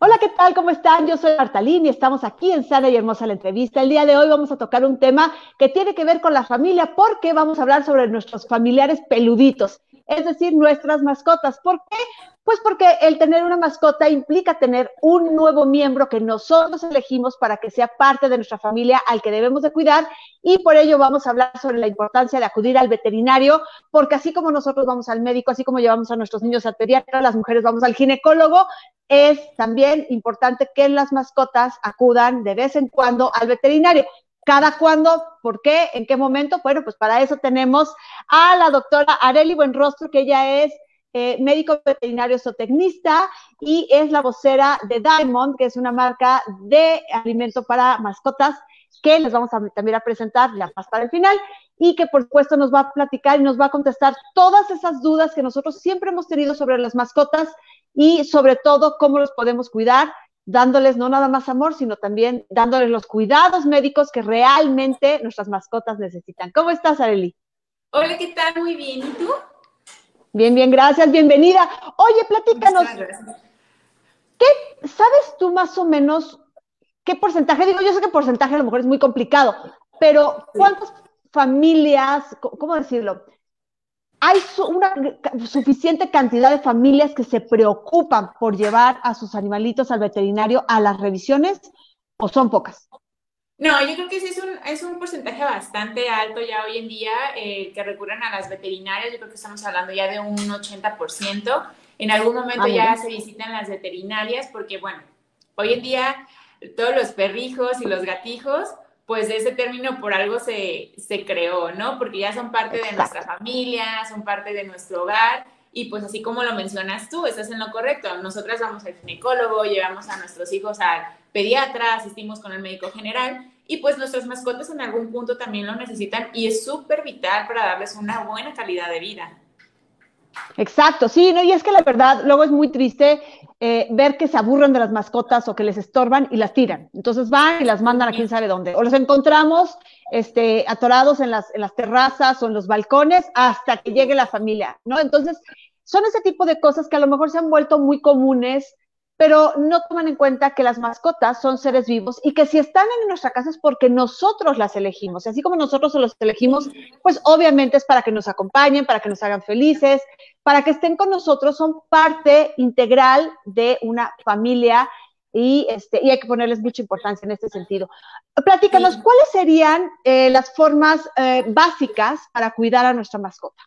Hola, ¿qué tal? ¿Cómo están? Yo soy Martalín y estamos aquí en Sana y Hermosa la entrevista. El día de hoy vamos a tocar un tema que tiene que ver con la familia porque vamos a hablar sobre nuestros familiares peluditos, es decir, nuestras mascotas. ¿Por qué? Pues porque el tener una mascota implica tener un nuevo miembro que nosotros elegimos para que sea parte de nuestra familia al que debemos de cuidar y por ello vamos a hablar sobre la importancia de acudir al veterinario, porque así como nosotros vamos al médico, así como llevamos a nuestros niños al pediatra, las mujeres vamos al ginecólogo, es también importante que las mascotas acudan de vez en cuando al veterinario. ¿Cada cuándo? ¿Por qué? ¿En qué momento? Bueno, pues para eso tenemos a la doctora Areli Buenrostro, que ella es eh, médico veterinario zootecnista y es la vocera de Diamond, que es una marca de alimento para mascotas que les vamos a, también a presentar ya más para el final y que por supuesto nos va a platicar y nos va a contestar todas esas dudas que nosotros siempre hemos tenido sobre las mascotas y sobre todo cómo los podemos cuidar, dándoles no nada más amor, sino también dándoles los cuidados médicos que realmente nuestras mascotas necesitan. ¿Cómo estás, Areli? Hola, ¿qué tal? Muy bien. ¿Y tú? Bien, bien, gracias, bienvenida. Oye, platícanos. ¿Qué sabes tú más o menos qué porcentaje? Digo, yo sé que porcentaje a lo mejor es muy complicado, pero ¿cuántas familias, cómo decirlo? ¿Hay una suficiente cantidad de familias que se preocupan por llevar a sus animalitos al veterinario a las revisiones o son pocas? No, yo creo que sí es un, es un porcentaje bastante alto ya hoy en día eh, que recurren a las veterinarias. Yo creo que estamos hablando ya de un 80%. En algún momento ah, ya se visitan las veterinarias porque, bueno, hoy en día todos los perrijos y los gatijos, pues ese término por algo se, se creó, ¿no? Porque ya son parte de nuestra familia, son parte de nuestro hogar. Y pues así como lo mencionas tú, estás en lo correcto. Nosotras vamos al ginecólogo, llevamos a nuestros hijos al pediatra, asistimos con el médico general y pues nuestras mascotas en algún punto también lo necesitan y es súper vital para darles una buena calidad de vida. Exacto, sí, no, y es que la verdad, luego es muy triste eh, ver que se aburren de las mascotas o que les estorban y las tiran. Entonces van y las mandan a quién sabe dónde. O los encontramos este, atorados en las, en las terrazas o en los balcones hasta que llegue la familia, ¿no? Entonces, son ese tipo de cosas que a lo mejor se han vuelto muy comunes pero no toman en cuenta que las mascotas son seres vivos y que si están en nuestra casa es porque nosotros las elegimos. Así como nosotros los elegimos, pues obviamente es para que nos acompañen, para que nos hagan felices, para que estén con nosotros, son parte integral de una familia y, este, y hay que ponerles mucha importancia en este sentido. Platícanos, ¿cuáles serían eh, las formas eh, básicas para cuidar a nuestra mascota?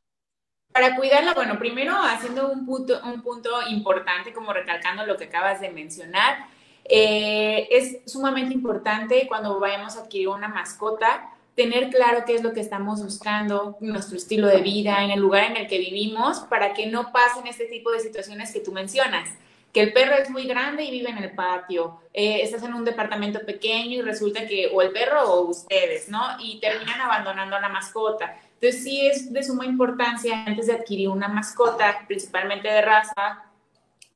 Para cuidarla, bueno, primero haciendo un punto, un punto importante, como recalcando lo que acabas de mencionar, eh, es sumamente importante cuando vayamos a adquirir una mascota, tener claro qué es lo que estamos buscando, nuestro estilo de vida, en el lugar en el que vivimos, para que no pasen este tipo de situaciones que tú mencionas. Que el perro es muy grande y vive en el patio, eh, estás en un departamento pequeño y resulta que o el perro o ustedes, ¿no? Y terminan abandonando a la mascota. Entonces sí es de suma importancia antes de adquirir una mascota, principalmente de raza,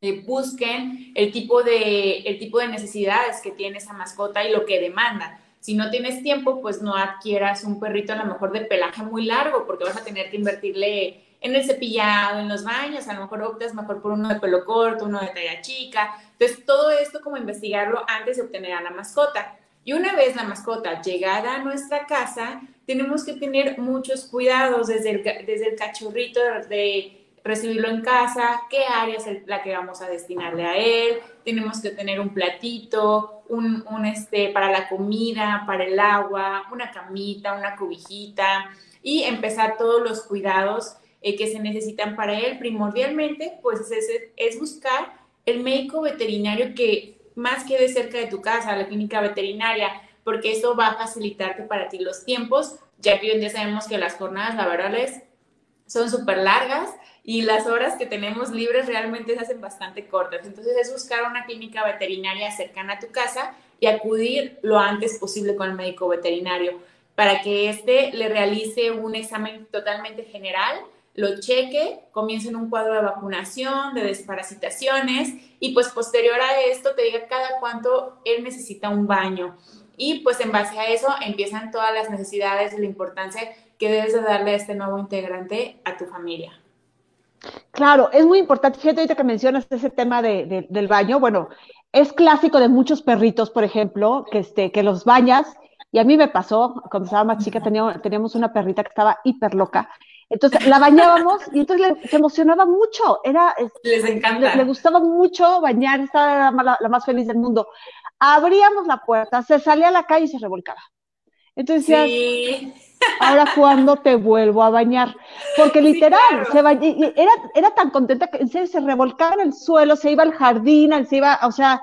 eh, busquen el tipo, de, el tipo de necesidades que tiene esa mascota y lo que demanda. Si no tienes tiempo, pues no adquieras un perrito a lo mejor de pelaje muy largo, porque vas a tener que invertirle en el cepillado, en los baños, a lo mejor optas mejor por uno de pelo corto, uno de talla chica. Entonces, todo esto como investigarlo antes de obtener a la mascota. Y una vez la mascota llegada a nuestra casa, tenemos que tener muchos cuidados desde el, desde el cachorrito de recibirlo en casa, qué área es la que vamos a destinarle a él, tenemos que tener un platito, un, un, este, para la comida, para el agua, una camita, una cobijita y empezar todos los cuidados eh, que se necesitan para él. Primordialmente, pues es, es buscar el médico veterinario que más quede cerca de tu casa, la clínica veterinaria, porque eso va a facilitarte para ti los tiempos, ya que hoy en día sabemos que las jornadas laborales son súper largas y las horas que tenemos libres realmente se hacen bastante cortas. Entonces es buscar una clínica veterinaria cercana a tu casa y acudir lo antes posible con el médico veterinario para que éste le realice un examen totalmente general lo cheque, comience en un cuadro de vacunación, de desparasitaciones y pues posterior a esto te diga cada cuánto él necesita un baño. Y pues en base a eso empiezan todas las necesidades y la importancia que debes de darle a este nuevo integrante a tu familia. Claro, es muy importante. Fíjate ahorita que mencionas ese tema de, del baño. Bueno, es clásico de muchos perritos, por ejemplo, que, este, que los bañas. Y a mí me pasó, cuando estaba más chica, teníamos, teníamos una perrita que estaba hiper loca. Entonces la bañábamos y entonces le, se emocionaba mucho. Era, Les encanta. Le, gustaba mucho bañar, estaba la, la, más feliz del mundo. Abríamos la puerta, se salía a la calle y se revolcaba. Entonces sí ahora cuando te vuelvo a bañar. Porque literal, se era, era tan contenta que en serio se revolcaba en el suelo, se iba al jardín, se iba, o sea,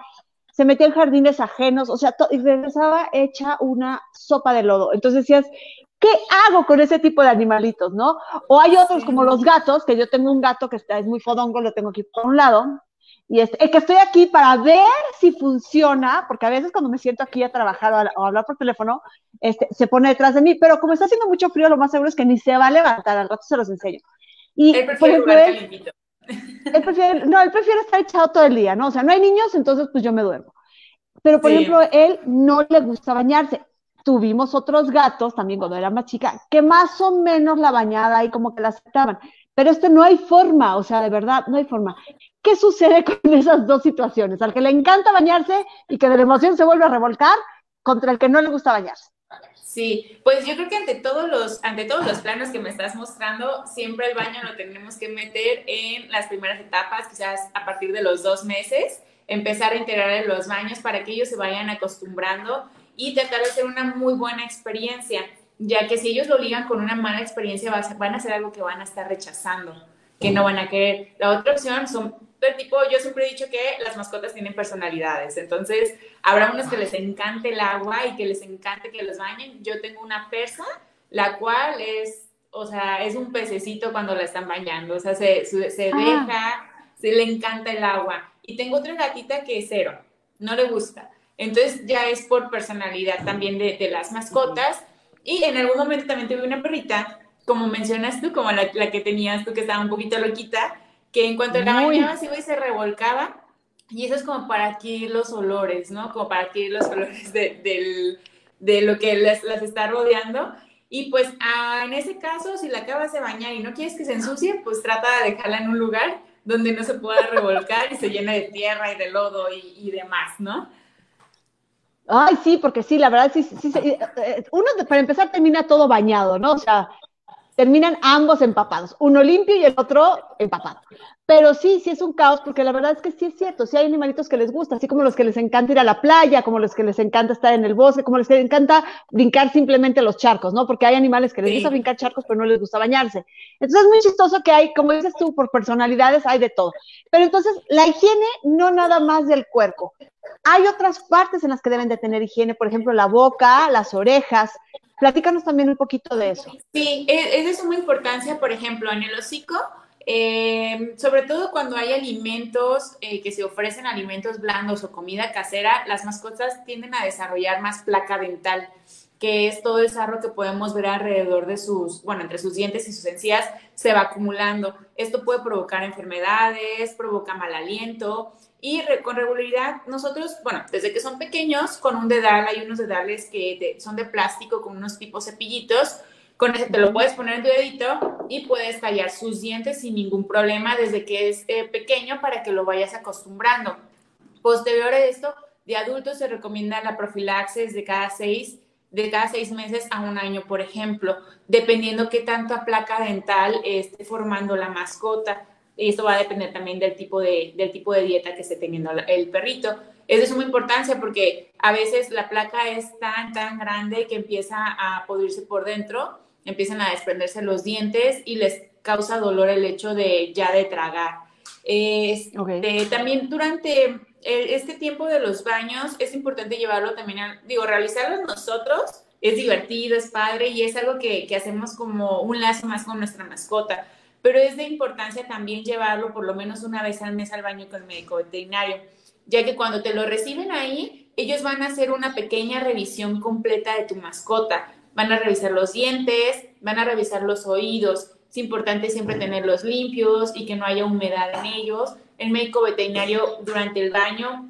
se metía en jardines ajenos, o sea, y regresaba hecha una sopa de lodo. Entonces decías, ¿qué hago con ese tipo de animalitos, no? O hay otros como los gatos, que yo tengo un gato que está, es muy fodongo, lo tengo aquí por un lado, y es, que estoy aquí para ver si funciona, porque a veces cuando me siento aquí a trabajar o a, hablar por teléfono, este, se pone detrás de mí, pero como está haciendo mucho frío, lo más seguro es que ni se va a levantar, al rato se los enseño. Y, él prefiere por ejemplo, él, prefiere, no, él prefiere estar echado todo el día, ¿no? O sea, no hay niños, entonces pues yo me duermo. Pero, por ejemplo, él no le gusta bañarse. Tuvimos otros gatos, también cuando era más chica, que más o menos la bañada y como que la aceptaban. Pero este no hay forma, o sea, de verdad, no hay forma. ¿Qué sucede con esas dos situaciones? Al que le encanta bañarse y que de la emoción se vuelve a revolcar contra el que no le gusta bañarse. Sí, pues yo creo que ante todos los, ante todos los planos que me estás mostrando, siempre el baño lo tenemos que meter en las primeras etapas, quizás a partir de los dos meses, empezar a integrar en los baños para que ellos se vayan acostumbrando y tratar de hacer una muy buena experiencia, ya que si ellos lo ligan con una mala experiencia, van a hacer algo que van a estar rechazando, que no van a querer. La otra opción son tipo, yo siempre he dicho que las mascotas tienen personalidades, entonces habrá unos que les encante el agua y que les encante que los bañen. Yo tengo una persa, la cual es, o sea, es un pececito cuando la están bañando, o sea, se, se ah. deja, se le encanta el agua. Y tengo otra gatita que es cero, no le gusta. Entonces ya es por personalidad también de, de las mascotas. Y en algún momento también tuve una perrita, como mencionas tú, como la, la que tenías tú, que estaba un poquito loquita, que en cuanto la bañaba se iba y se revolcaba. Y eso es como para adquirir los olores, ¿no? Como para adquirir los olores de, de lo que las, las, está rodeando. Y pues ah, en ese caso, si la acabas de bañar y no quieres que se ensucie, pues trata de dejarla en un lugar donde no se pueda revolcar y se llene de tierra y de lodo y, y demás, ¿no? Ay, sí, porque sí, la verdad, sí, sí, sí eh, uno para empezar termina todo bañado, ¿no? O sea, terminan ambos empapados, uno limpio y el otro empapado. Pero sí, sí es un caos, porque la verdad es que sí es cierto, sí hay animalitos que les gusta, así como los que les encanta ir a la playa, como los que les encanta estar en el bosque, como los que les encanta brincar simplemente los charcos, ¿no? Porque hay animales que les gusta brincar charcos, pero no les gusta bañarse. Entonces es muy chistoso que hay, como dices tú, por personalidades hay de todo. Pero entonces la higiene no nada más del cuerpo. Hay otras partes en las que deben de tener higiene, por ejemplo, la boca, las orejas, Platícanos también un poquito de eso. Sí, es de suma importancia, por ejemplo, en el hocico, eh, sobre todo cuando hay alimentos eh, que se ofrecen alimentos blandos o comida casera, las mascotas tienden a desarrollar más placa dental, que es todo el sarro que podemos ver alrededor de sus, bueno, entre sus dientes y sus encías, se va acumulando. Esto puede provocar enfermedades, provoca mal aliento y con regularidad, nosotros, bueno, desde que son pequeños, con un dedal, hay unos dedales que son de plástico con unos tipos cepillitos. Con ese te lo puedes poner en tu dedito y puedes tallar sus dientes sin ningún problema desde que es eh, pequeño para que lo vayas acostumbrando. Posterior a esto, de adultos se recomienda la profilaxis de cada seis de cada seis meses a un año, por ejemplo, dependiendo qué tanta placa dental esté formando la mascota. Y esto va a depender también del tipo de, del tipo de dieta que esté teniendo el perrito. Es de suma importancia porque a veces la placa es tan, tan grande que empieza a podrirse por dentro, empiezan a desprenderse los dientes y les causa dolor el hecho de ya de tragar. también durante este tiempo de los baños es importante llevarlo también, a, digo, realizarlo nosotros es divertido, es padre y es algo que, que hacemos como un lazo más con nuestra mascota pero es de importancia también llevarlo por lo menos una vez al mes al baño con el médico veterinario, ya que cuando te lo reciben ahí, ellos van a hacer una pequeña revisión completa de tu mascota. Van a revisar los dientes, van a revisar los oídos. Es importante siempre tenerlos limpios y que no haya humedad en ellos. El médico veterinario durante el baño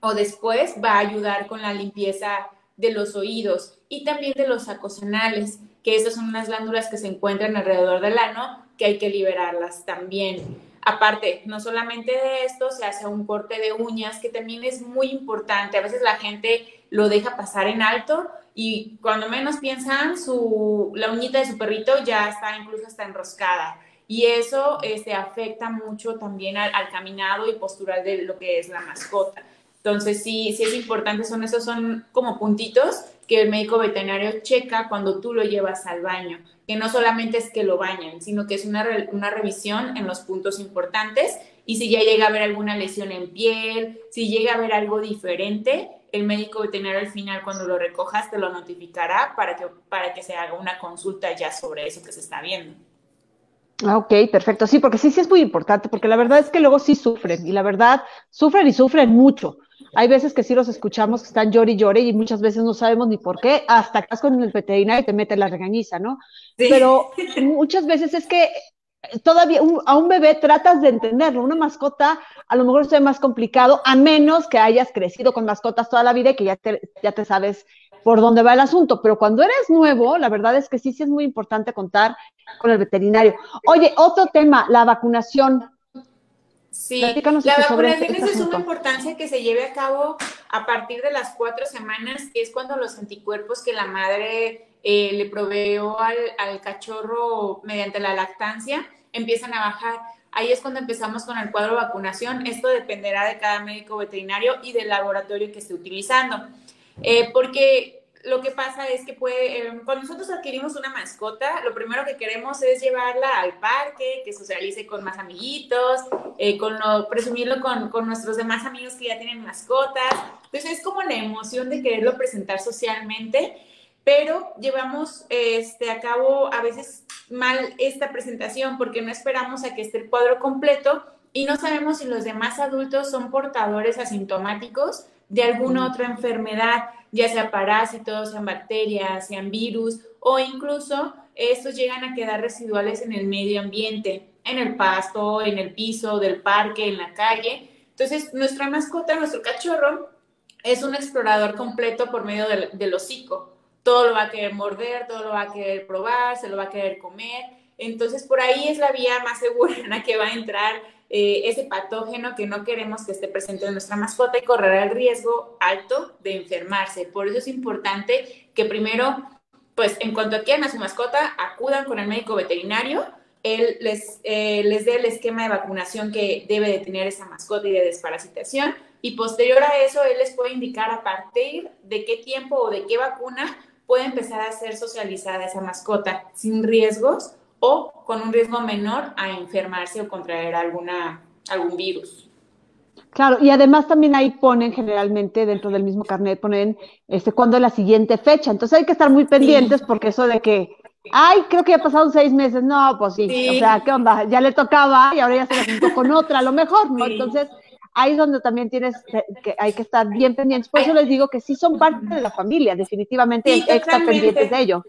o después va a ayudar con la limpieza de los oídos y también de los acosanales, que esas son unas glándulas que se encuentran alrededor del ano que hay que liberarlas también. Aparte, no solamente de esto, se hace un corte de uñas, que también es muy importante. A veces la gente lo deja pasar en alto y cuando menos piensan, su, la uñita de su perrito ya está incluso hasta enroscada. Y eso este, afecta mucho también al, al, caminado y postural de lo que es la mascota. Entonces, sí, sí es importante, son esos son como puntitos que el médico veterinario checa cuando tú lo llevas al baño, no solamente es que lo bañen, sino que es una, una revisión en los puntos importantes y si ya llega a haber alguna lesión en piel, si llega a haber algo diferente, el médico veterinario al final cuando lo recojas te lo notificará para que, para que se haga una consulta ya sobre eso que se está viendo. Ah, ok, perfecto. Sí, porque sí, sí es muy importante, porque la verdad es que luego sí sufren, y la verdad, sufren y sufren mucho. Hay veces que sí los escuchamos que están llore y llore y muchas veces no sabemos ni por qué, hasta estás con el veterinario y te mete la regañiza, ¿no? Pero muchas veces es que todavía a un bebé tratas de entenderlo, una mascota a lo mejor es más complicado, a menos que hayas crecido con mascotas toda la vida y que ya te, ya te sabes por dónde va el asunto, pero cuando eres nuevo, la verdad es que sí, sí es muy importante contar con el veterinario. Oye, otro tema, la vacunación. Sí, la vacunación este es de suma importancia que se lleve a cabo a partir de las cuatro semanas, que es cuando los anticuerpos que la madre eh, le proveó al, al cachorro mediante la lactancia empiezan a bajar. Ahí es cuando empezamos con el cuadro vacunación. Esto dependerá de cada médico veterinario y del laboratorio que esté utilizando. Eh, porque lo que pasa es que puede, eh, cuando nosotros adquirimos una mascota, lo primero que queremos es llevarla al parque, que socialice con más amiguitos, eh, con presumirlo con, con, nuestros demás amigos que ya tienen mascotas. Entonces es como la emoción de quererlo presentar socialmente, pero llevamos este, a cabo a veces mal esta presentación porque no esperamos a que esté el cuadro completo y no sabemos si los demás adultos son portadores asintomáticos de alguna otra enfermedad, ya sea parásitos, sean bacterias, sean virus o incluso estos llegan a quedar residuales en el medio ambiente, en el pasto, en el piso del parque, en la calle. Entonces, nuestra mascota, nuestro cachorro, es un explorador completo por medio del, del hocico. Todo lo va a querer morder, todo lo va a querer probar, se lo va a querer comer. Entonces, por ahí es la vía más segura en la que va a entrar eh, ese patógeno que no queremos que esté presente en nuestra mascota y correr el riesgo alto de enfermarse. Por eso es importante que primero, pues en cuanto adquieran a su mascota, acudan con el médico veterinario, él les, eh, les dé el esquema de vacunación que debe de tener esa mascota y de desparasitación. Y posterior a eso, él les puede indicar a partir de qué tiempo o de qué vacuna puede empezar a ser socializada esa mascota sin riesgos o con un riesgo menor a enfermarse o contraer alguna, algún virus. Claro, y además también ahí ponen generalmente dentro del mismo carnet, ponen este cuándo es la siguiente fecha. Entonces hay que estar muy pendientes porque eso de que, ay, creo que ya pasaron seis meses, no, pues sí, o sea, ¿qué onda? Ya le tocaba y ahora ya se le juntó con otra, a lo mejor, ¿no? Entonces ahí es donde también tienes que, hay que estar bien pendientes. Por eso les digo que sí son parte de la familia, definitivamente hay que estar pendientes de ello.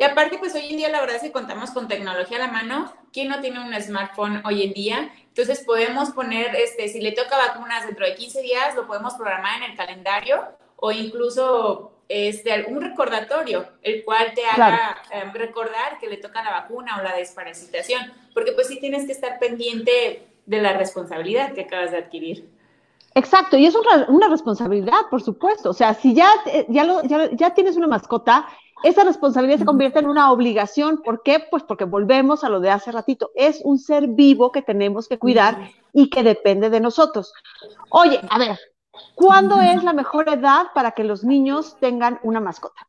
Y aparte, pues hoy en día la verdad es que contamos con tecnología a la mano. ¿Quién no tiene un smartphone hoy en día? Entonces podemos poner, este, si le toca vacunas dentro de 15 días, lo podemos programar en el calendario o incluso este, algún recordatorio, el cual te haga em, recordar que le toca la vacuna o la desparasitación, porque pues sí tienes que estar pendiente de la responsabilidad que acabas de adquirir. Exacto, y es una, una responsabilidad, por supuesto. O sea, si ya, ya, lo, ya, ya tienes una mascota, esa responsabilidad se convierte en una obligación. ¿Por qué? Pues porque volvemos a lo de hace ratito. Es un ser vivo que tenemos que cuidar y que depende de nosotros. Oye, a ver, ¿cuándo es la mejor edad para que los niños tengan una mascota?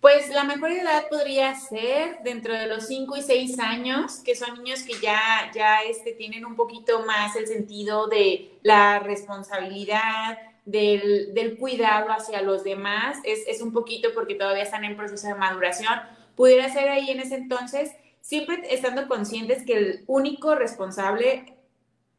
Pues la mejor edad podría ser dentro de los 5 y 6 años, que son niños que ya, ya este, tienen un poquito más el sentido de la responsabilidad, del, cuidado hacia los demás, es, un poquito porque todavía están en proceso de maduración, pudiera ser ahí en ese entonces, siempre estando conscientes que el único responsable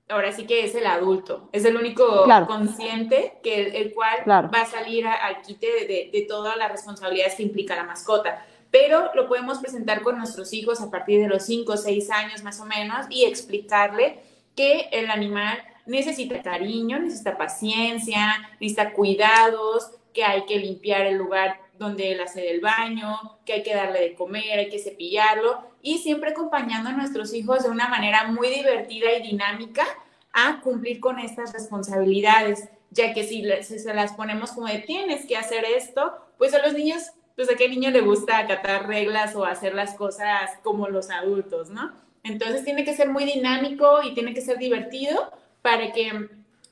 ahora sí que es el adulto, es el único consciente que el, cual va a salir al quite de, de, todas las responsabilidades que implica la mascota. Pero lo podemos presentar con nuestros hijos a partir de los 5 o 6 años más o menos y explicarle que el animal necesita cariño, necesita paciencia, necesita cuidados, que hay que limpiar el lugar donde él hace el baño, que hay que darle de comer, hay que cepillarlo y siempre acompañando a nuestros hijos de una manera muy divertida y dinámica a cumplir con estas responsabilidades, ya que si, se las ponemos como de tienes que hacer esto, pues a los niños, pues a qué niño le gusta acatar reglas o hacer las cosas como los adultos, ¿no? Entonces tiene que ser muy dinámico y tiene que ser divertido para que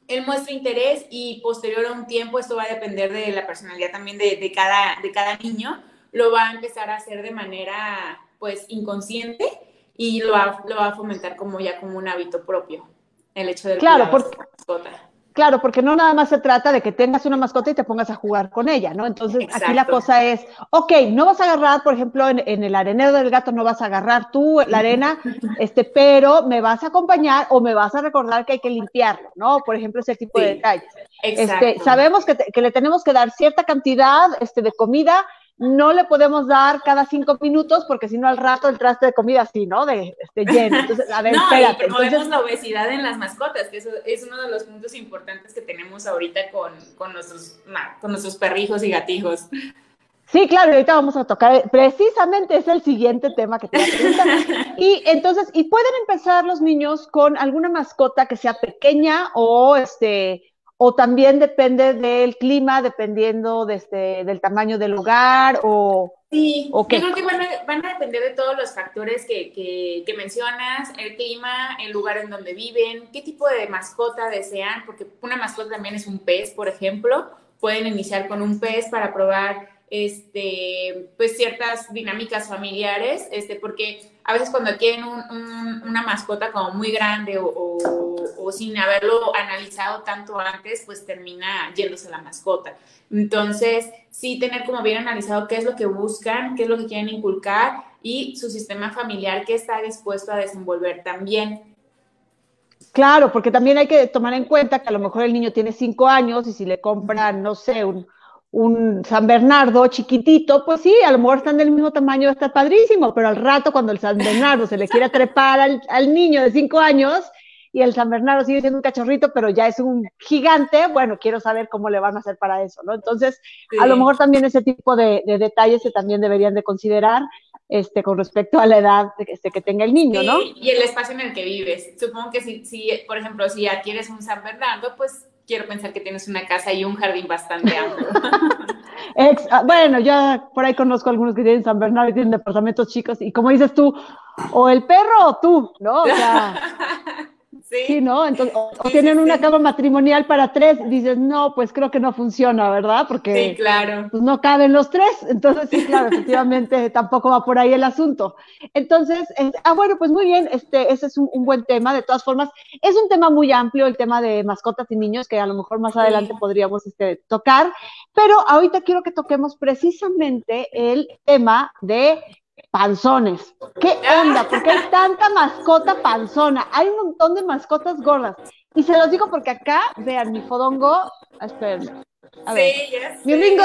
él muestre interés y posterior a un tiempo, esto va a depender de la personalidad también de, de, cada, de cada niño, lo va a empezar a hacer de manera pues inconsciente y lo va, lo va a fomentar como ya como un hábito propio, el hecho de claro, porque, Claro, porque no nada más se trata de que tengas una mascota y te pongas a jugar con ella, ¿no? Entonces aquí la cosa es, ok, no vas a agarrar, por ejemplo, en, en, el arenero del gato no vas a agarrar tú la arena, este, pero me vas a acompañar o me vas a recordar que hay que limpiarlo, ¿no? Por ejemplo, ese tipo de detalles. Este, sabemos que, que, le tenemos que dar cierta cantidad este, de comida no le podemos dar cada cinco minutos porque si no al rato el traste de comida así, ¿no? De lleno. Entonces, a ver, no, espérate. Y promovemos la obesidad en las mascotas, que eso es uno de los puntos importantes que tenemos ahorita con, con nuestros, con nuestros perrijos y gatijos. Sí, claro, ahorita vamos a tocar, precisamente es el siguiente tema que te voy a preguntar. Y entonces, y pueden empezar los niños con alguna mascota que sea pequeña o este o también depende del clima, dependiendo de este, del tamaño del lugar o... Sí, yo creo que van a, depender de todos los factores que, que, que, mencionas, el clima, el lugar en donde viven, qué tipo de mascota desean, porque una mascota también es un pez, por ejemplo, pueden iniciar con un pez para probar este, pues ciertas dinámicas familiares, este, porque a veces cuando quieren una mascota como muy grande o, o, sin haberlo analizado tanto antes, pues termina yéndose la mascota. Entonces, sí tener como bien analizado qué es lo que buscan, qué es lo que quieren inculcar y su sistema familiar que está dispuesto a desenvolver también. Claro, porque también hay que tomar en cuenta que a lo mejor el niño tiene cinco años y si le compran, no sé, un, un San Bernardo chiquitito, pues sí, a lo mejor están del mismo tamaño, está padrísimo, pero al rato cuando el San Bernardo se le quiere trepar al, al, niño de cinco años y el San Bernardo sigue siendo un cachorrito, pero ya es un gigante, bueno, quiero saber cómo le van a hacer para eso, ¿no? Entonces, sí. a lo mejor también ese tipo de, de, detalles se también deberían de considerar este, con respecto a la edad este, que tenga el niño, sí, ¿no? Y el espacio en el que vives. Supongo que si, si, por ejemplo, si adquieres un San Bernardo, pues quiero pensar que tienes una casa y un jardín bastante amplio. Ex, ah, bueno, ya por ahí conozco algunos que tienen San Bernardo y tienen departamentos chicos y como dices tú, o el perro o tú, ¿no? O sea, sí. sí. ¿no? Entonces, o, sí, tienen sí, una cama matrimonial para tres, dices, no, pues creo que no funciona, ¿verdad? Porque sí, claro. pues, no caben los tres, entonces sí, claro, efectivamente tampoco va por ahí el asunto. Entonces, ah, bueno, pues muy bien, este, ese es un, un, buen tema, de todas formas, es un tema muy amplio, el tema de mascotas y niños, que a lo mejor más adelante podríamos este, tocar, pero ahorita quiero que toquemos precisamente el tema de panzones. ¿Qué onda? ¿Por qué hay tanta mascota panzona? Hay un montón de mascotas gordas. Y se los digo porque acá, vean, mi fodongo, esperen. A ver. Sí, yes, mi Ringo,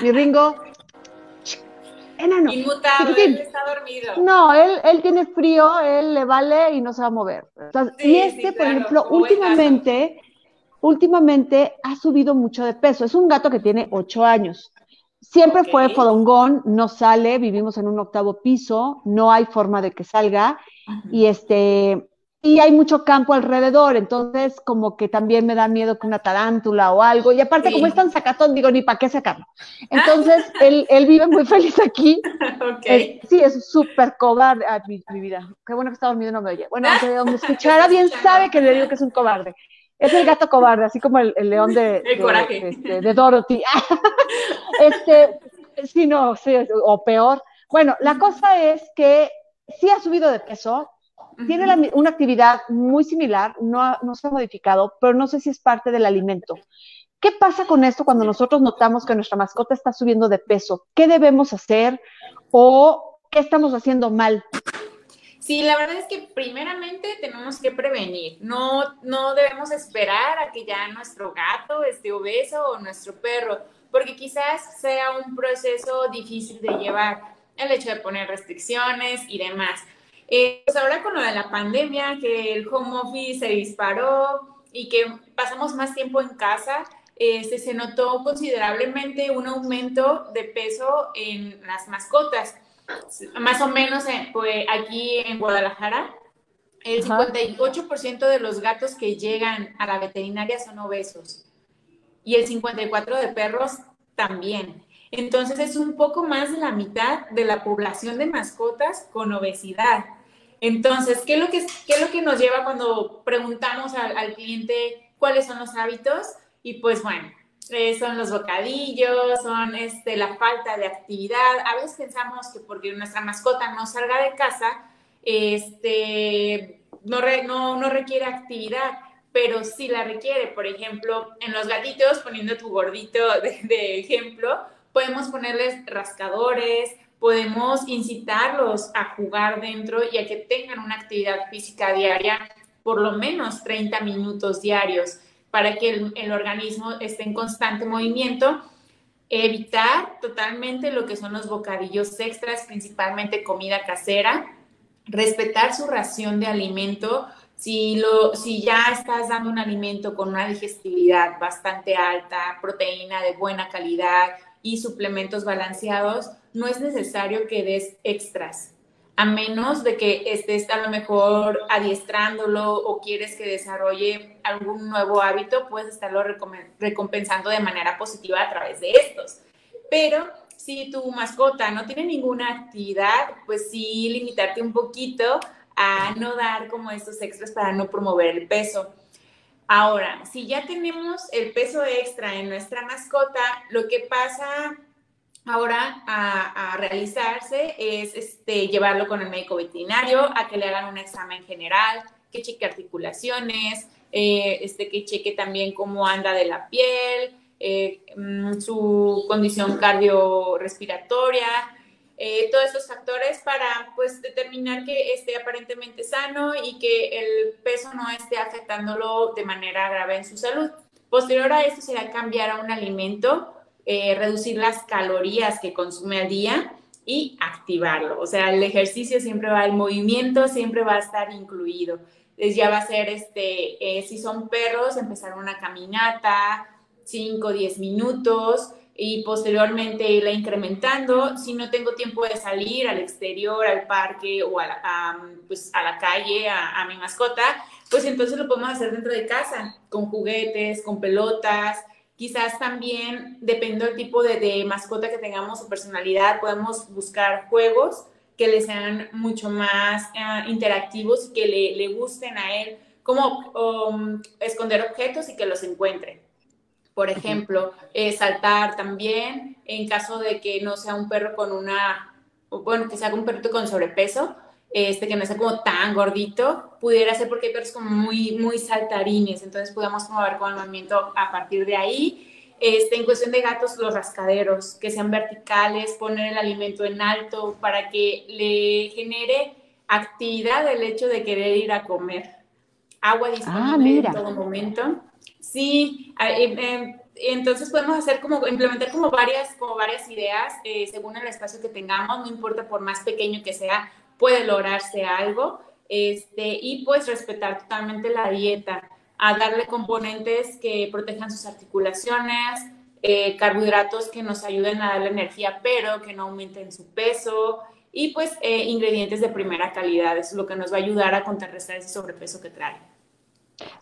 mi Ringo. Enano. Inmutable, él está dormido. No, él, él tiene frío, él le vale y no se va a mover. Entonces, sí, y este, sí, por claro, ejemplo, últimamente, últimamente ha subido mucho de peso. Es un gato que tiene ocho años. Siempre okay. fue fodongón, no sale, vivimos en un octavo piso, no hay forma de que salga y este y hay mucho campo alrededor, entonces como que también me da miedo que una tarántula o algo, y aparte sí. como es tan sacatón, digo, ni para qué sacarlo. Entonces, él, él, vive muy feliz aquí. Okay. Es, sí, es súper cobarde. Ay, mi, mi, vida, qué bueno que está dormido y no me oye. Bueno, aunque me escuchara bien, sabe que le digo que es un cobarde. Es el gato cobarde, así como el, el león de, el coraje. de, este, de Dorothy. este, sí, no, sí, o peor. Bueno, la cosa es que sí ha subido de peso, tiene la, una actividad muy similar, no, no se ha modificado, pero no sé si es parte del alimento. ¿Qué pasa con esto cuando nosotros notamos que nuestra mascota está subiendo de peso? ¿Qué debemos hacer o qué estamos haciendo mal? Sí, la verdad es que primeramente tenemos que prevenir. No, no debemos esperar a que ya nuestro gato esté obeso o nuestro perro, porque quizás sea un proceso difícil de llevar el hecho de poner restricciones y demás. Eh, pues ahora con lo de la pandemia, que el home office se disparó y que pasamos más tiempo en casa, este, se notó considerablemente un aumento de peso en las mascotas. Más o menos pues, aquí en Guadalajara, el 58% de los gatos que llegan a la veterinaria son obesos y el 54% de perros también. Entonces es un poco más de la mitad de la población de mascotas con obesidad. Entonces, ¿qué es lo que, es lo que nos lleva cuando preguntamos al, cliente cuáles son los hábitos? Y pues bueno, eh, son los bocadillos, son este, la falta de actividad. A veces pensamos que porque nuestra mascota no salga de casa, este, no, no, no requiere actividad, pero sí la requiere. Por ejemplo, en los gatitos, poniendo tu gordito de ejemplo, podemos ponerles rascadores, podemos incitarlos a jugar dentro y a que tengan una actividad física diaria, por lo menos 30 minutos diarios, para que el, organismo esté en constante movimiento. Evitar totalmente lo que son los bocadillos extras, principalmente comida casera. Respetar su ración de alimento. Si, lo, si ya estás dando un alimento con una digestibilidad bastante alta, proteína de buena calidad, y suplementos balanceados, no es necesario que des extras, a menos de que estés a lo mejor adiestrándolo o quieres que desarrolle algún nuevo hábito, puedes estarlo recompensando de manera positiva a través de estos. Pero si tu mascota no tiene ninguna actividad, pues sí limitarte un poquito a no dar como estos extras para no promover el peso. Ahora, si ya tenemos el peso extra en nuestra mascota, lo que pasa ahora a, realizarse es este, llevarlo con el médico veterinario a que le hagan un examen general, que cheque articulaciones, eh, este, que cheque también cómo anda de la piel, eh, mm, su condición cardiorrespiratoria, eh, todos esos factores para pues determinar que esté aparentemente sano y que el peso no esté afectándolo de manera grave en su salud. Posterior a esto será cambiar a un alimento, eh, reducir las calorías que consume al día y activarlo. O sea, el ejercicio siempre va, el movimiento siempre va a estar incluido. Entonces ya va a ser, este, eh, si son perros, empezar una caminata, 5, 10 minutos, y posteriormente irla incrementando. Si no tengo tiempo de salir al exterior, al parque o a la, pues a la calle, a, mi mascota, pues entonces lo podemos hacer dentro de casa, con juguetes, con pelotas. Quizás también, depende del tipo de, mascota que tengamos o personalidad, podemos buscar juegos que le sean mucho más eh, interactivos y que le, le, gusten a él, como um, esconder objetos y que los encuentren por ejemplo, eh, saltar también, en caso de que no sea un perro con una, bueno, que sea un perrito con sobrepeso, este que no sea como tan gordito, pudiera ser porque hay perros como muy, muy saltarines, entonces podemos mover con el movimiento a partir de ahí. Este, en cuestión de gatos, los rascaderos, que sean verticales, poner el alimento en alto para que le genere actividad el hecho de querer ir a comer. Agua disponible ah, en todo momento. Sí, em, em, entonces podemos hacer como, implementar como varias, como varias ideas eh, según el espacio que tengamos, no importa por más pequeño que sea, puede lograrse algo, este, y pues respetar totalmente la dieta, a darle componentes que protejan sus articulaciones, eh, carbohidratos que nos ayuden a darle energía, pero que no aumenten su peso, y pues eh, ingredientes de primera calidad, eso es lo que nos va a ayudar a contrarrestar ese sobrepeso que trae.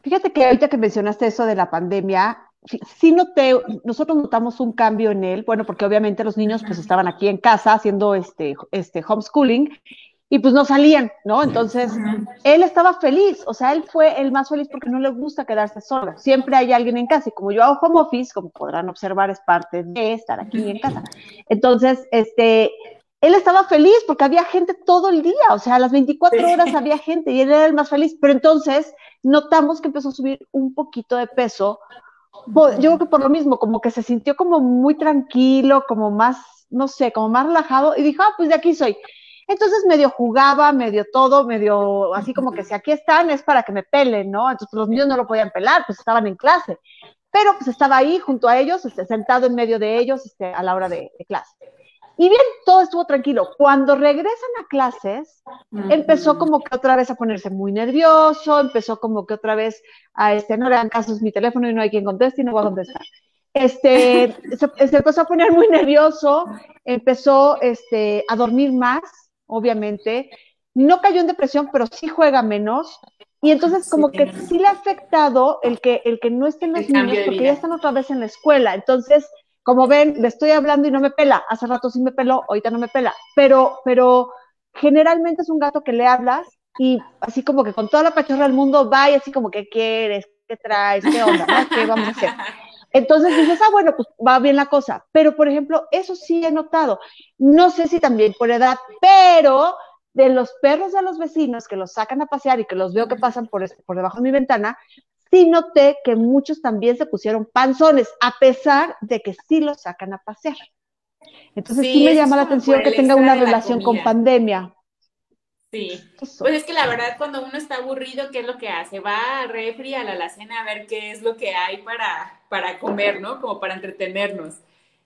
Fíjate que ahorita que mencionaste eso de la pandemia, sí noté, nosotros notamos un cambio en él, bueno, porque obviamente los niños pues estaban aquí en casa haciendo este, este homeschooling y pues no salían, ¿no? Entonces, él estaba feliz, o sea, él fue el más feliz porque no le gusta quedarse solo, siempre hay alguien en casa y como yo hago home office, como podrán observar, es parte de estar aquí en casa. Entonces, este, él estaba feliz porque había gente todo el día, o sea, a las 24 horas había gente y él era el más feliz, pero entonces notamos que empezó a subir un poquito de peso. Yo creo que por lo mismo, como que se sintió como muy tranquilo, como más, no sé, como más relajado y dijo, ah, pues de aquí soy. Entonces medio jugaba, medio todo, medio así como que si aquí están es para que me pelen, ¿no? Entonces pues, los niños no lo podían pelar, pues estaban en clase. Pero pues estaba ahí junto a ellos, este, sentado en medio de ellos este, a la hora de clase. Y bien, todo estuvo tranquilo. Cuando regresan a clases, empezó como que otra vez a ponerse muy nervioso, empezó como que otra vez a este, no le dan caso, es mi teléfono y no hay quien conteste y no voy a contestar. este, se, empezó a poner muy nervioso, empezó este, a dormir más, obviamente, no cayó en depresión, pero sí juega menos, y entonces como que sí le ha afectado el que, el que no estén los niños, porque ya están otra vez en la escuela, entonces, como ven, le estoy hablando y no me pela, hace rato sí me peló, ahorita no me pela, pero, pero generalmente es un gato que le hablas y así como que con toda la pachorra del mundo va y así como que quieres, qué traes, qué onda, qué vamos a hacer. Entonces dices, ah, bueno, pues va bien la cosa. Pero, por ejemplo, eso sí he notado. No sé si también por edad, pero de los perros de los vecinos que los sacan a pasear y que los veo que pasan por, este, por debajo de mi ventana, sí noté que muchos también se pusieron panzones, a pesar de que sí los sacan a pasear. Entonces sí, me llama la atención que tenga una relación con pandemia. Sí, pues es que la verdad cuando uno está aburrido, ¿qué es lo que hace? Va al refri, a la alacena a ver qué es lo que hay para, para comer, ¿no? Como para entretenernos.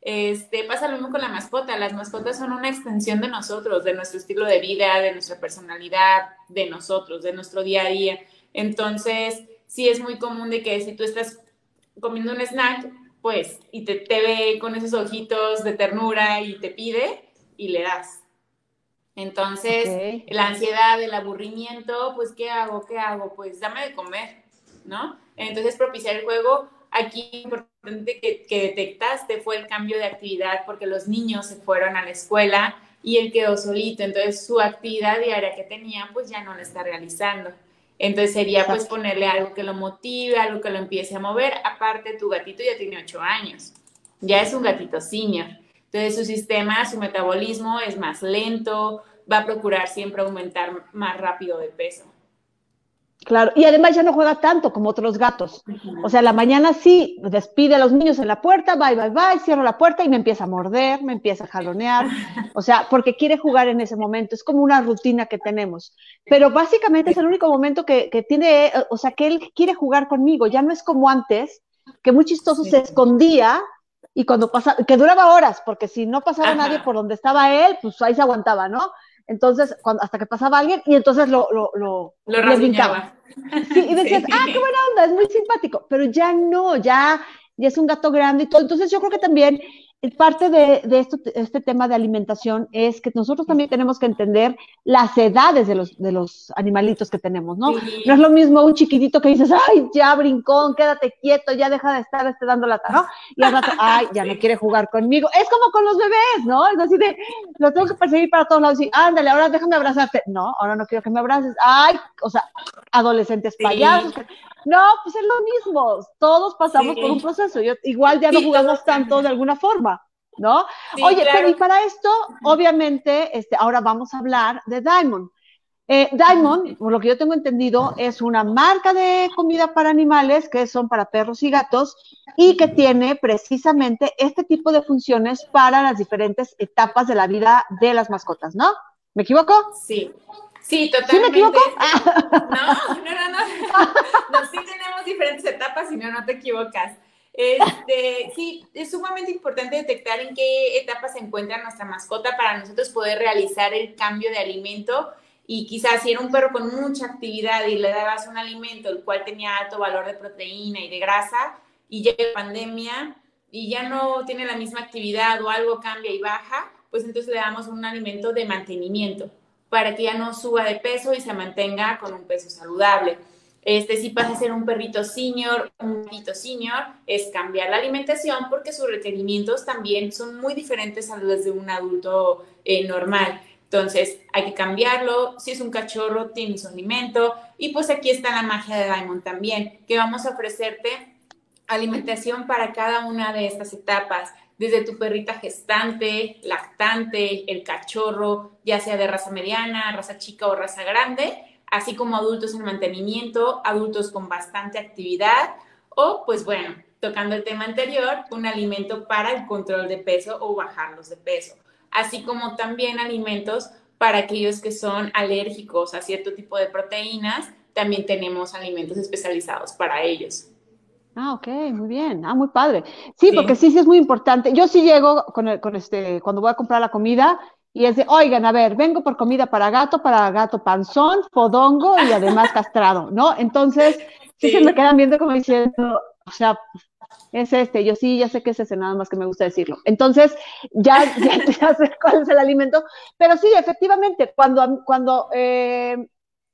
Este, pasa lo mismo con la mascota. Las mascotas son una extensión de nosotros, de nuestro estilo de vida, de nuestra personalidad, de nosotros, de nuestro día a día. Entonces, sí es muy común de que si tú estás comiendo un snack, pues, y te, te ve con esos ojitos de ternura y te pide, y le das. Entonces, la ansiedad, el aburrimiento, pues, ¿qué hago? ¿Qué hago? Pues dame de comer, ¿no? Entonces, propiciar el juego. Aquí importante que, que detectaste fue el cambio de actividad porque los niños se fueron a la escuela y él quedó solito. Entonces, su actividad diaria que tenía, pues ya no la está realizando. Entonces sería pues ponerle algo que lo motive, algo que lo empiece a mover. Aparte, tu gatito ya tiene ocho años, ya es un gatito senior. Entonces su sistema, su metabolismo es más lento, va a procurar siempre aumentar más rápido de peso. Claro, y además ya no juega tanto como otros gatos. O sea, la mañana sí despide a los niños en la puerta, bye, bye, bye, cierra la puerta y me empieza a morder, me empieza a jalonear. O sea, porque quiere jugar en ese momento. Es como una rutina que tenemos. Pero básicamente es el único momento que, que tiene, o sea, que él quiere jugar conmigo. Ya no es como antes, que muy chistoso se escondía y cuando pasaba, que duraba horas, porque si no pasaba nadie por donde estaba él, pues ahí se aguantaba, ¿no? Entonces, cuando, hasta que pasaba alguien, y entonces lo, lo, lo, lo brincaba. Sí, y decías, ah, qué buena onda, es muy simpático, pero ya no, ya, ya es un gato grande y todo. Entonces, yo creo que también parte de, esto, este tema de alimentación es que nosotros también tenemos que entender las edades de los, de los animalitos que tenemos, ¿no? No es lo mismo un chiquitito que dices, ay, ya brincón, quédate quieto, ya deja de estar este, dando la ¿no? Y al rato, ay, ya no quiere jugar conmigo. Es como con los bebés, ¿no? Es así de, lo tengo que perseguir para todos lados y, ándale, ahora déjame abrazarte. No, ahora no quiero que me abraces. Ay, o sea, adolescentes payasos. No, pues es lo mismo. Todos pasamos por un proceso. Yo, igual ya no jugamos tanto de alguna forma, ¿no? Oye, pero y para esto, obviamente, este, ahora vamos a hablar de Diamond. Eh, Diamond, por lo que yo tengo entendido, es una marca de comida para animales que son para perros y gatos y que tiene precisamente este tipo de funciones para las diferentes etapas de la vida de las mascotas, ¿no? ¿Me equivoco? Sí, Sí, totalmente. ¿Sí me equivoco? No, no, no, no. no. sí tenemos diferentes etapas, si no, no te equivocas. Este, sí, es sumamente importante detectar en qué etapa se encuentra nuestra mascota para nosotros poder realizar el cambio de alimento. Y quizás si era un perro con mucha actividad y le dabas un alimento el cual tenía alto valor de proteína y de grasa, y llega la pandemia y ya no tiene la misma actividad o algo cambia y baja, pues entonces le damos un alimento de mantenimiento para que ya no suba de peso y se mantenga con un peso saludable. Este, si pasa a ser un perrito senior, un perrito senior, es cambiar la alimentación porque sus requerimientos también son muy diferentes a los de un adulto eh, normal. Entonces, hay que cambiarlo. Si es un cachorro, tiene su alimento. Y pues aquí está la magia de Diamond también, que vamos a ofrecerte alimentación para cada una de estas etapas desde tu perrita gestante, lactante, el cachorro, ya sea de raza mediana, raza chica o raza grande, así como adultos en mantenimiento, adultos con bastante actividad o, pues bueno, tocando el tema anterior, un alimento para el control de peso o bajarlos de peso, así como también alimentos para aquellos que son alérgicos a cierto tipo de proteínas, también tenemos alimentos especializados para ellos. Ah, ok, muy bien. Ah, muy padre. Sí, porque sí, sí es muy importante. Yo sí llego con, el, con este, cuando voy a comprar la comida y es de, oigan, a ver, vengo por comida para gato, para gato panzón, fodongo y además castrado, ¿no? Entonces, sí, se me quedan viendo como diciendo, o sea, es este. Yo sí, ya sé que es ese, nada más que me gusta decirlo. Entonces, ya, ya, sé cuál es el alimento. Pero sí, efectivamente, cuando, cuando eh,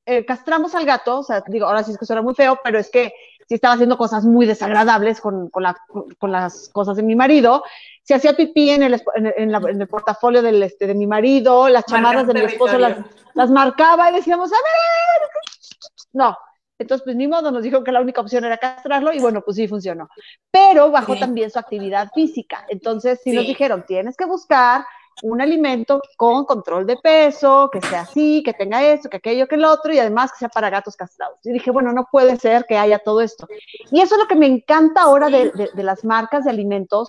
eh, castramos al gato, o sea, digo, ahora sí es que suena muy feo, pero es que sí estaba haciendo cosas muy desagradables con, con, la, con las cosas de mi marido. Se hacía pipí en el, en, el portafolio del, este, de mi marido, las chamarras de mi esposo las, las marcaba y decíamos, a ver, no, entonces, pues ni modo, nos dijo que la única opción era castrarlo y bueno, pues sí funcionó. Pero bajó también su actividad física. Entonces, sí, nos dijeron, tienes que buscar un alimento con control de peso, que sea así, que tenga esto, que aquello, que el otro, y además que sea para gatos castrados. Y dije, bueno, no puede ser que haya todo esto. Y eso es lo que me encanta ahora de, de las marcas de alimentos,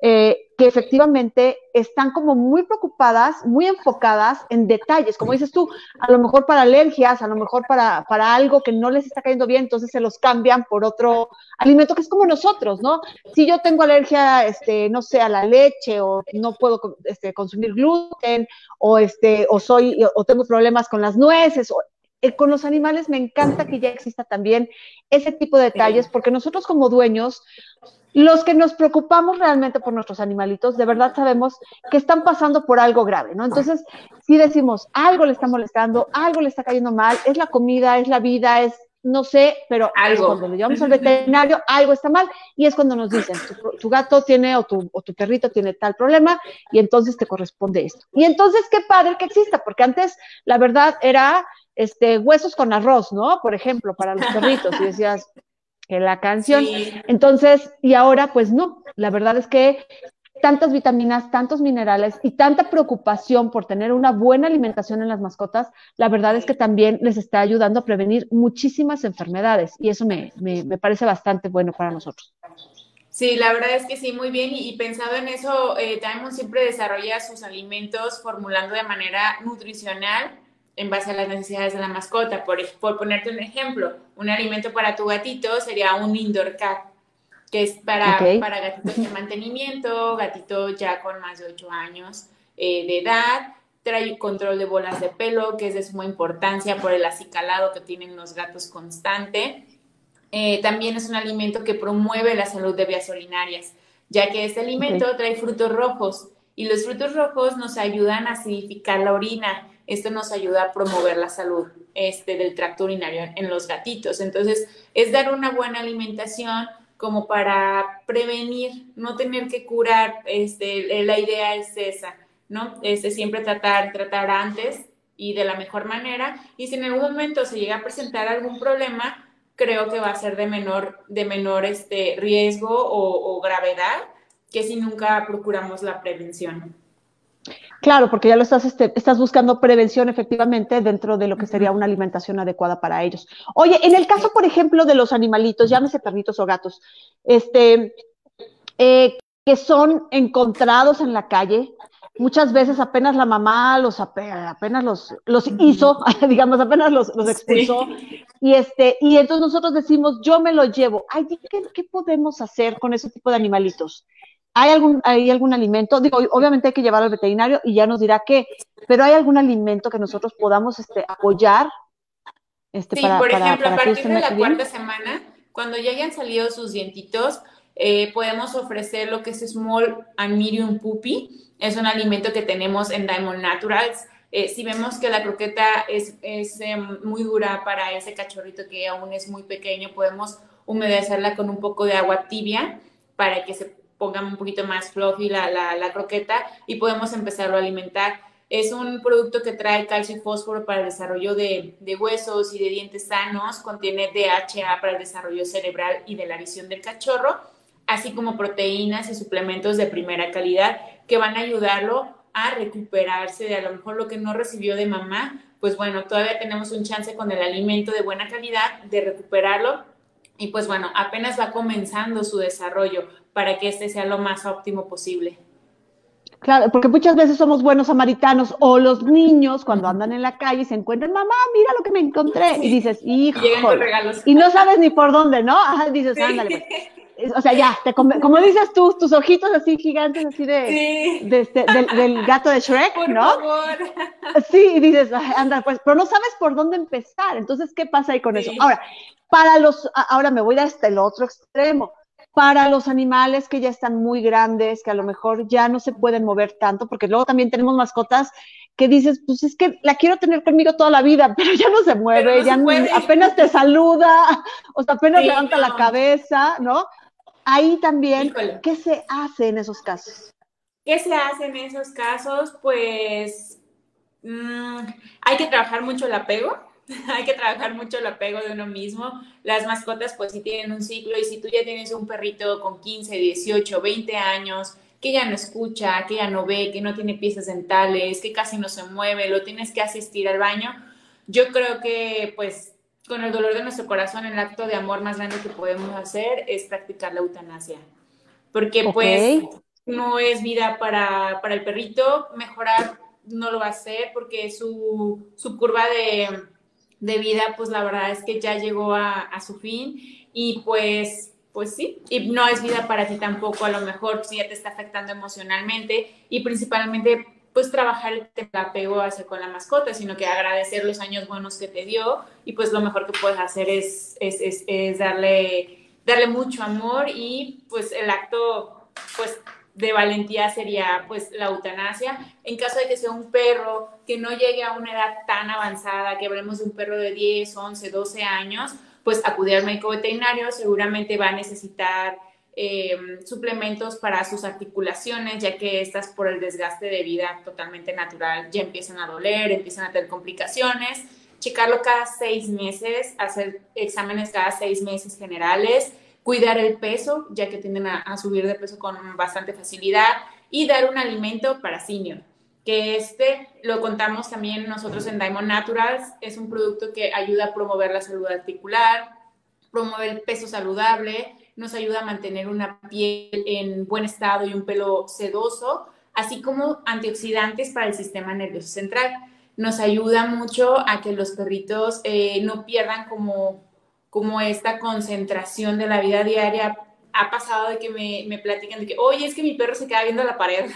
eh, que efectivamente están como muy preocupadas, muy enfocadas en detalles, como dices tú, a lo mejor para alergias, a lo mejor para, para algo que no les está cayendo bien, entonces se los cambian por otro alimento que es como nosotros, ¿no? Si yo tengo alergia, este, no sé, a la leche o no puedo este, consumir gluten o, este, o, soy, o tengo problemas con las nueces, o, eh, con los animales me encanta que ya exista también ese tipo de detalles, porque nosotros como dueños los que nos preocupamos realmente por nuestros animalitos, de verdad sabemos que están pasando por algo grave, ¿no? Entonces, si decimos, algo le está molestando, algo le está cayendo mal, es la comida, es la vida, es, no sé, pero algo. cuando le llevamos al veterinario, algo está mal, y es cuando nos dicen, tu, gato tiene o tu, o tu perrito tiene tal problema, y entonces te corresponde esto. Y entonces, qué padre que exista, porque antes, la verdad, era este, huesos con arroz, ¿no? Por ejemplo, para los perritos, y decías, que la canción. Entonces, y ahora pues no, la verdad es que tantas vitaminas, tantos minerales y tanta preocupación por tener una buena alimentación en las mascotas, la verdad es que también les está ayudando a prevenir muchísimas enfermedades y eso me, parece bastante bueno para nosotros. Sí, la verdad es que sí, muy bien. Y, pensado en eso, eh, Diamond siempre desarrolla sus alimentos formulando de manera nutricional en base a las necesidades de la mascota. Por, por ponerte un ejemplo, un alimento para tu gatito sería un indoor cat, que es para, para gatitos de mantenimiento, gatito ya con más de 8 años eh, de edad, trae control de bolas de pelo, que es de suma importancia por el acicalado que tienen los gatos constante. Eh, también es un alimento que promueve la salud de vías urinarias, ya que este alimento trae frutos rojos y los frutos rojos nos ayudan a acidificar la orina esto nos ayuda a promover la salud este, del tracto urinario en los gatitos. Entonces, es dar una buena alimentación como para prevenir, no tener que curar, este, la idea es esa, ¿no? Este, siempre tratar, tratar antes y de la mejor manera. Y si en algún momento se llega a presentar algún problema, creo que va a ser de menor, de menor este, riesgo o, o gravedad que si nunca procuramos la prevención. Claro, porque ya lo estás, este, estás buscando prevención efectivamente dentro de lo que sería una alimentación adecuada para ellos. Oye, en el caso, por ejemplo, de los animalitos, llámese perritos o gatos, este, eh, que son encontrados en la calle, muchas veces apenas la mamá los apenas los, los hizo, digamos, apenas los, los expulsó, y este, y entonces nosotros decimos, yo me lo llevo. Ay, ¿qué, ¿qué podemos hacer con ese tipo de animalitos? ¿Hay algún, ¿Hay algún alimento? Digo, obviamente hay que llevarlo al veterinario y ya nos dirá qué, pero ¿hay algún alimento que nosotros podamos este, apoyar? Este, sí, por ejemplo, a partir de la cuarta semana, cuando ya hayan salido sus dientitos, eh, podemos ofrecer lo que es Small and Medium Puppy. Es un alimento que tenemos en Diamond Naturals. Eh, si vemos que la croqueta es, es eh, muy dura para ese cachorrito que aún es muy pequeño, podemos humedecerla con un poco de agua tibia para que se pongan un poquito más fluffy la, la, croqueta y podemos empezarlo a alimentar. Es un producto que trae calcio y fósforo para el desarrollo de, de, huesos y de dientes sanos, contiene DHA para el desarrollo cerebral y de la visión del cachorro, así como proteínas y suplementos de primera calidad que van a ayudarlo a recuperarse de a lo mejor lo que no recibió de mamá, pues bueno, todavía tenemos un chance con el alimento de buena calidad de recuperarlo y pues bueno, apenas va comenzando su desarrollo para que este sea lo más óptimo posible. Claro, porque muchas veces somos buenos samaritanos o los niños cuando andan en la calle se encuentran, mamá, mira lo que me encontré. Y dices, hijo. Y no sabes ni por dónde, ¿no? Ajá, dices, ándale. Pues". O sea, ya, te como dices tú, tus ojitos así gigantes, así de, este, del, gato de Shrek, por ¿no? Favor. Sí, y dices, anda, pues, pero no sabes por dónde empezar. Entonces, ¿qué pasa ahí con eso? Ahora, para los, ahora me voy a este el otro extremo para los animales que ya están muy grandes, que a lo mejor ya no se pueden mover tanto, porque luego también tenemos mascotas que dices, pues es que la quiero tener conmigo toda la vida, pero ya no se mueve, ya apenas te saluda, o sea, apenas levanta la cabeza, ¿no? Ahí también, ¿qué se hace en esos casos? ¿Qué se hace en esos casos? Pues mm, hay que trabajar mucho el apego, hay que trabajar mucho el apego de uno mismo. Las mascotas pues sí tienen un ciclo y si tú ya tienes un perrito con 15, 18, 20 años que ya no escucha, que ya no ve, que no tiene piezas dentales, que casi no se mueve, lo tienes que asistir al baño, yo creo que pues con el dolor de nuestro corazón el acto de amor más grande que podemos hacer es practicar la eutanasia. Porque pues no es vida para, para el perrito, mejorar no lo va a hacer porque su, su curva de de vida, pues la verdad es que ya llegó a, su fin y pues, pues sí, y no es vida para ti tampoco, a lo mejor si ya te está afectando emocionalmente y principalmente pues trabajar el apego hacia con la mascota, sino que agradecer los años buenos que te dio y pues lo mejor que puedes hacer es, es, es darle, darle mucho amor y pues el acto pues de valentía sería pues la eutanasia. En caso de que sea un perro que no llegue a una edad tan avanzada, que hablemos de un perro de 10, 11, 12 años, pues acudir al médico veterinario seguramente va a necesitar eh, suplementos para sus articulaciones, ya que estas por el desgaste de vida totalmente natural ya empiezan a doler, empiezan a tener complicaciones. Checarlo cada seis meses, hacer exámenes cada seis meses generales cuidar el peso, ya que tienden a, subir de peso con bastante facilidad, y dar un alimento para senior, que este lo contamos también nosotros en Diamond Naturals, es un producto que ayuda a promover la salud articular, promover el peso saludable, nos ayuda a mantener una piel en buen estado y un pelo sedoso, así como antioxidantes para el sistema nervioso central. Nos ayuda mucho a que los perritos eh, no pierdan como como esta concentración de la vida diaria. Ha pasado de que me, me platican de que, oye, es que mi perro se queda viendo la pared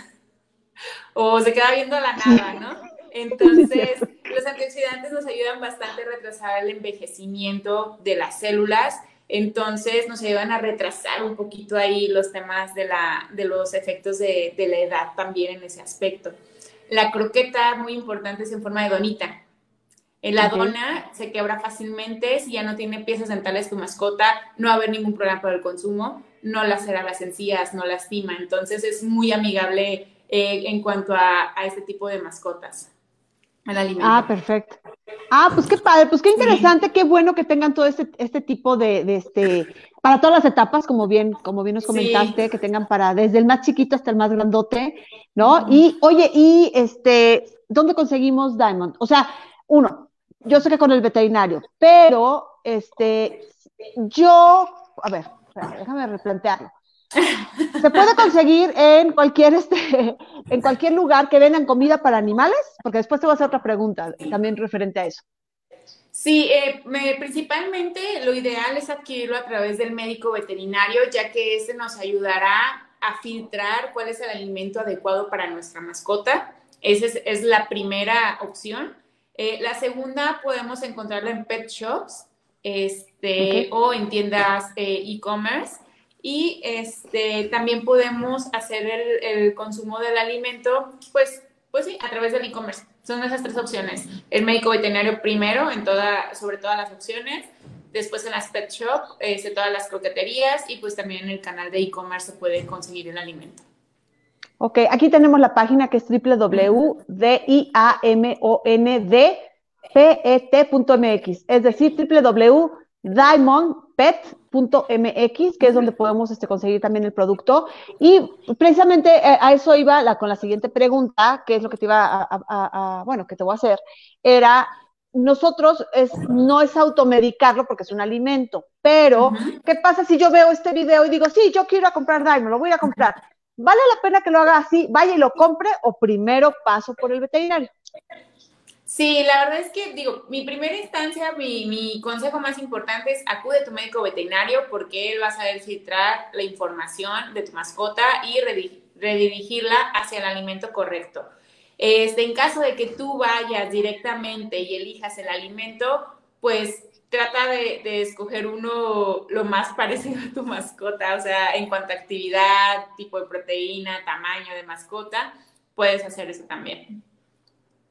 o se queda viendo la nada, ¿no? Entonces, los antioxidantes nos ayudan bastante a retrasar el envejecimiento de las células, entonces nos ayudan a retrasar un poquito ahí los temas de, la, de los efectos de, de la edad también en ese aspecto. La croqueta, muy importante, es en forma de donita. La dona se quebra fácilmente, si ya no tiene piezas dentales tu mascota, no va a haber ningún problema para el consumo, no lacera las encías, no lastima, entonces es muy amigable eh, en cuanto a, este tipo de mascotas. Ah, perfecto. Ah, pues qué padre, pues qué interesante, qué bueno que tengan todo este, este tipo de, este, para todas las etapas, como bien, como bien nos comentaste, que tengan para desde el más chiquito hasta el más grandote, ¿no? Y oye, y este, ¿dónde conseguimos Diamond? O sea, uno, yo sé que con el veterinario, pero este, yo, a ver, déjame replantearlo. ¿Se puede conseguir en cualquier, este, en cualquier lugar que vendan comida para animales? Porque después te voy a hacer otra pregunta también referente a eso. Sí, eh, principalmente lo ideal es adquirirlo a través del médico veterinario, ya que este nos ayudará a filtrar cuál es el alimento adecuado para nuestra mascota. Esa es, es la primera opción. Eh, la segunda podemos encontrarla en pet shops este, o en tiendas eh, e-commerce. y este, también podemos hacer el, consumo del alimento, pues, pues sí, a través del e-commerce. Son esas tres opciones. El médico veterinario primero, en toda, sobre todas las opciones. Después en las pet shop, este, todas las croqueterías y pues también en el canal de e-commerce se puede conseguir el alimento. Ok, aquí tenemos la página que es www.diamondpet.mx, es decir, www.diamondpet.mx, que es donde podemos este, conseguir también el producto. Y precisamente eh, a eso iba la, con la siguiente pregunta, que es lo que te iba a, bueno, que te voy a hacer, era nosotros es, no es automedicarlo porque es un alimento, pero ¿qué pasa si yo veo este video y digo, sí, yo quiero comprar Diamond, lo voy a comprar? ¿Vale la pena que lo haga así, vaya y lo compre o primero paso por el veterinario? Sí, la verdad es que digo, mi primera instancia, mi, consejo más importante es acude a tu médico veterinario porque él va a saber filtrar la información de tu mascota y redirigirla hacia el alimento correcto. Este, en caso de que tú vayas directamente y elijas el alimento, pues trata de, escoger uno lo más parecido a tu mascota, o sea, en cuanto a actividad, tipo de proteína, tamaño de mascota, puedes hacer eso también.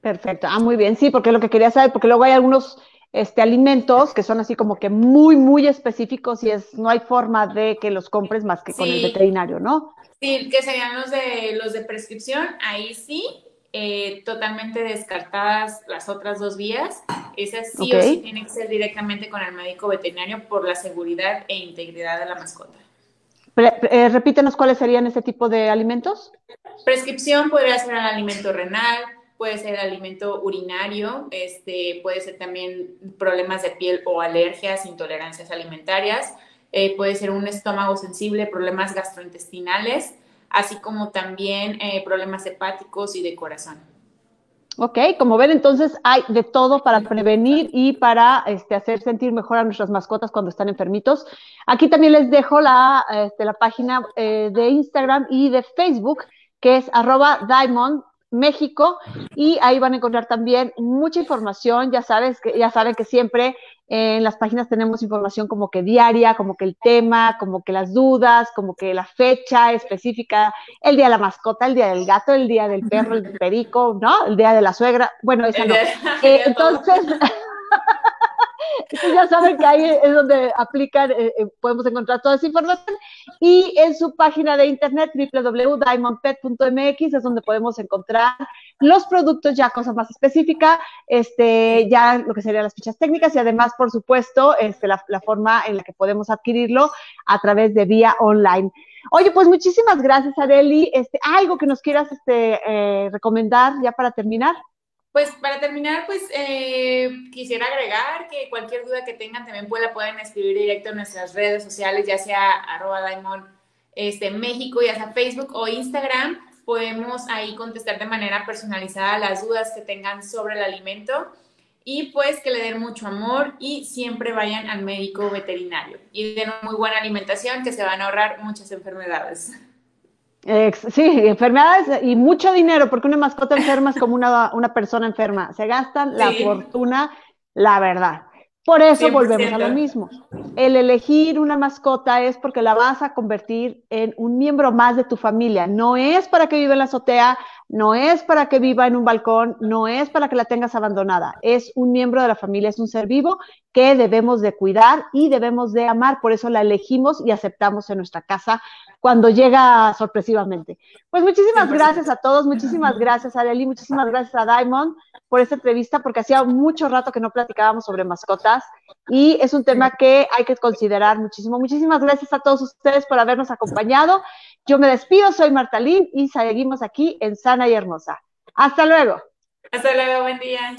Perfecto, ah, muy bien, sí, porque lo que quería saber, porque luego hay algunos este, alimentos que son así como que muy, muy específicos y es, no hay forma de que los compres más que con el veterinario, ¿no? Sí, que serían los de, los de prescripción, ahí sí, eh, totalmente descartadas las otras dos vías. Esas sí o sí tienen que ser directamente con el médico veterinario por la seguridad e integridad de la mascota. Eh, repítenos cuáles serían ese tipo de alimentos. Prescripción podría ser el alimento renal, puede ser el alimento urinario, este, puede ser también problemas de piel o alergias, intolerancias alimentarias, eh, puede ser un estómago sensible, problemas gastrointestinales, así como también eh, problemas hepáticos y de corazón. Ok, como ven, entonces hay de todo para prevenir y para este, hacer sentir mejor a nuestras mascotas cuando están enfermitos. Aquí también les dejo la, este, la página eh, de Instagram y de Facebook, que es arroba Diamond México y ahí van a encontrar también mucha información, ya sabes que ya saben que siempre en las páginas tenemos información como que diaria, como que el tema, como que las dudas, como que la fecha específica, el día de la mascota, el día del gato, el día del perro, el perico, ¿no? El día de la suegra, bueno, esa no. Eh, entonces, ya saben que ahí es donde aplican, eh, eh, podemos encontrar toda esa información. Y en su página de internet, www.diamondpet.mx, es donde podemos encontrar los productos, ya cosas más específicas, este, ya lo que serían las fichas técnicas y además, por supuesto, este, la, forma en la que podemos adquirirlo a través de vía online. Oye, pues muchísimas gracias, Adeli. Este, algo que nos quieras este, eh, recomendar ya para terminar. Pues para terminar, pues eh, quisiera agregar que cualquier duda que tengan también pueda, pueden escribir directo en nuestras redes sociales, ya sea arroba Daimon este, México, ya sea Facebook o Instagram. Podemos ahí contestar de manera personalizada las dudas que tengan sobre el alimento. Y pues que le den mucho amor y siempre vayan al médico veterinario. Y den muy buena alimentación que se van a ahorrar muchas enfermedades sí, enfermedades y mucho dinero, porque una mascota enferma es como una, una persona enferma. Se gastan la fortuna, la verdad. Por eso volvemos a lo mismo. El elegir una mascota es porque la vas a convertir en un miembro más de tu familia. No es para que viva en la azotea, no es para que viva en un balcón, no es para que la tengas abandonada. Es un miembro de la familia, es un ser vivo que debemos de cuidar y debemos de amar. Por eso la elegimos y aceptamos en nuestra casa cuando llega sorpresivamente. Pues muchísimas gracias a todos, muchísimas gracias a Arely, muchísimas gracias a Diamond por esta entrevista, porque hacía mucho rato que no platicábamos sobre mascotas y es un tema que hay que considerar muchísimo. Muchísimas gracias a todos ustedes por habernos acompañado. Yo me despido, soy Marta y seguimos aquí en Sana y Hermosa. Hasta luego. Hasta luego, buen día.